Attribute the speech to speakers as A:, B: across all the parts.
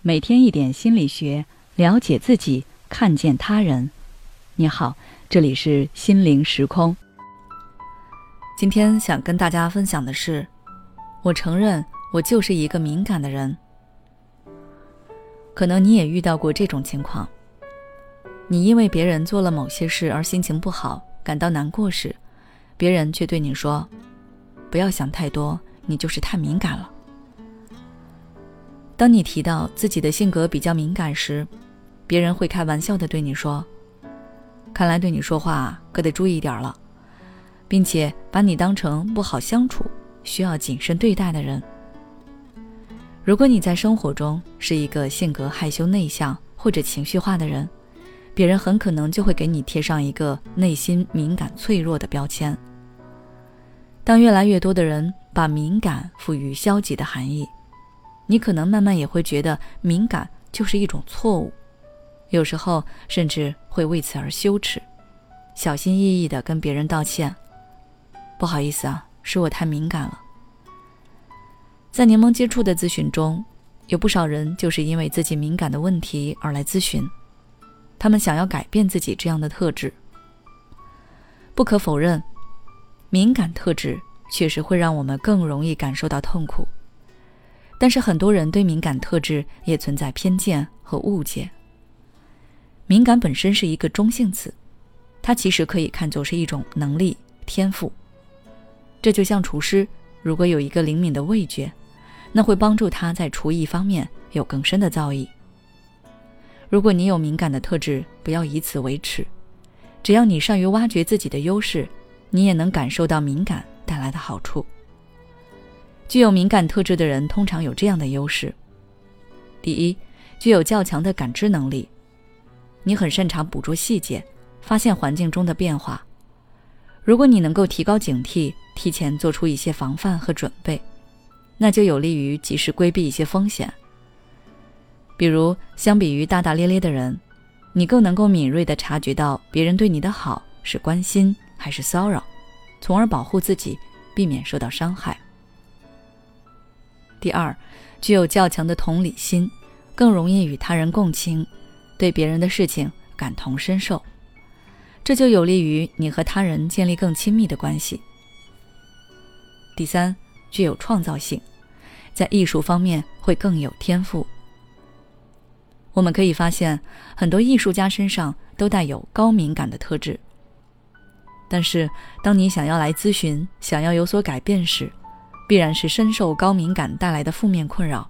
A: 每天一点心理学，了解自己，看见他人。你好，这里是心灵时空。
B: 今天想跟大家分享的是，我承认我就是一个敏感的人。可能你也遇到过这种情况：你因为别人做了某些事而心情不好，感到难过时，别人却对你说：“不要想太多，你就是太敏感了。”当你提到自己的性格比较敏感时，别人会开玩笑的对你说：“看来对你说话可得注意点了。”并且把你当成不好相处、需要谨慎对待的人。如果你在生活中是一个性格害羞内向或者情绪化的人，别人很可能就会给你贴上一个内心敏感脆弱的标签。当越来越多的人把敏感赋予消极的含义，你可能慢慢也会觉得敏感就是一种错误，有时候甚至会为此而羞耻，小心翼翼的跟别人道歉。不好意思啊，是我太敏感了。在柠檬接触的咨询中，有不少人就是因为自己敏感的问题而来咨询，他们想要改变自己这样的特质。不可否认，敏感特质确实会让我们更容易感受到痛苦，但是很多人对敏感特质也存在偏见和误解。敏感本身是一个中性词，它其实可以看作是一种能力、天赋。这就像厨师，如果有一个灵敏的味觉，那会帮助他在厨艺方面有更深的造诣。如果你有敏感的特质，不要以此为耻，只要你善于挖掘自己的优势，你也能感受到敏感带来的好处。具有敏感特质的人通常有这样的优势：第一，具有较强的感知能力，你很擅长捕捉细节，发现环境中的变化。如果你能够提高警惕，提前做出一些防范和准备，那就有利于及时规避一些风险。比如，相比于大大咧咧的人，你更能够敏锐地察觉到别人对你的好是关心还是骚扰，从而保护自己，避免受到伤害。第二，具有较强的同理心，更容易与他人共情，对别人的事情感同身受。这就有利于你和他人建立更亲密的关系。第三，具有创造性，在艺术方面会更有天赋。我们可以发现，很多艺术家身上都带有高敏感的特质。但是，当你想要来咨询、想要有所改变时，必然是深受高敏感带来的负面困扰。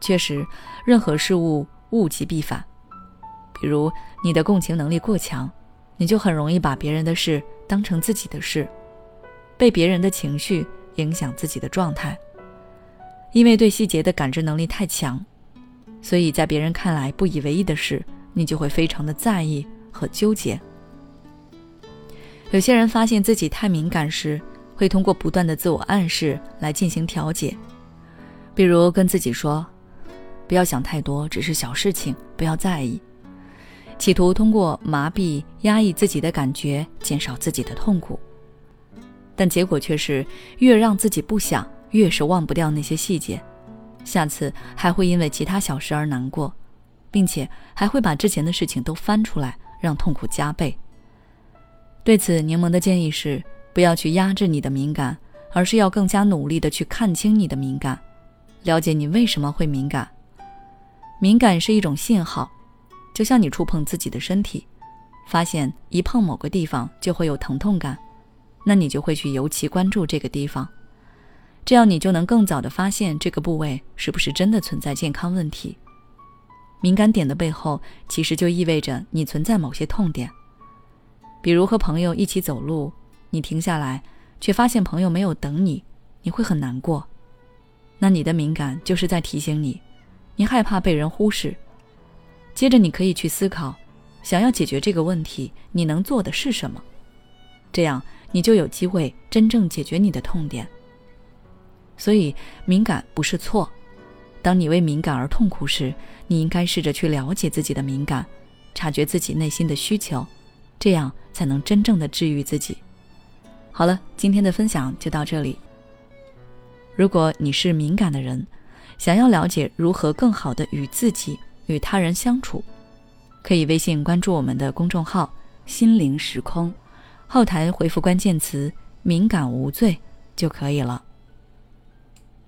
B: 确实，任何事物物极必反，比如你的共情能力过强。你就很容易把别人的事当成自己的事，被别人的情绪影响自己的状态。因为对细节的感知能力太强，所以在别人看来不以为意的事，你就会非常的在意和纠结。有些人发现自己太敏感时，会通过不断的自我暗示来进行调节，比如跟自己说：“不要想太多，只是小事情，不要在意。”企图通过麻痹、压抑自己的感觉，减少自己的痛苦，但结果却是越让自己不想，越是忘不掉那些细节，下次还会因为其他小事而难过，并且还会把之前的事情都翻出来，让痛苦加倍。对此，柠檬的建议是：不要去压制你的敏感，而是要更加努力的去看清你的敏感，了解你为什么会敏感。敏感是一种信号。就像你触碰自己的身体，发现一碰某个地方就会有疼痛感，那你就会去尤其关注这个地方，这样你就能更早的发现这个部位是不是真的存在健康问题。敏感点的背后，其实就意味着你存在某些痛点。比如和朋友一起走路，你停下来，却发现朋友没有等你，你会很难过。那你的敏感就是在提醒你，你害怕被人忽视。接着，你可以去思考，想要解决这个问题，你能做的是什么？这样，你就有机会真正解决你的痛点。所以，敏感不是错。当你为敏感而痛苦时，你应该试着去了解自己的敏感，察觉自己内心的需求，这样才能真正的治愈自己。好了，今天的分享就到这里。如果你是敏感的人，想要了解如何更好的与自己与他人相处，可以微信关注我们的公众号“心灵时空”，后台回复关键词“敏感无罪”就可以了。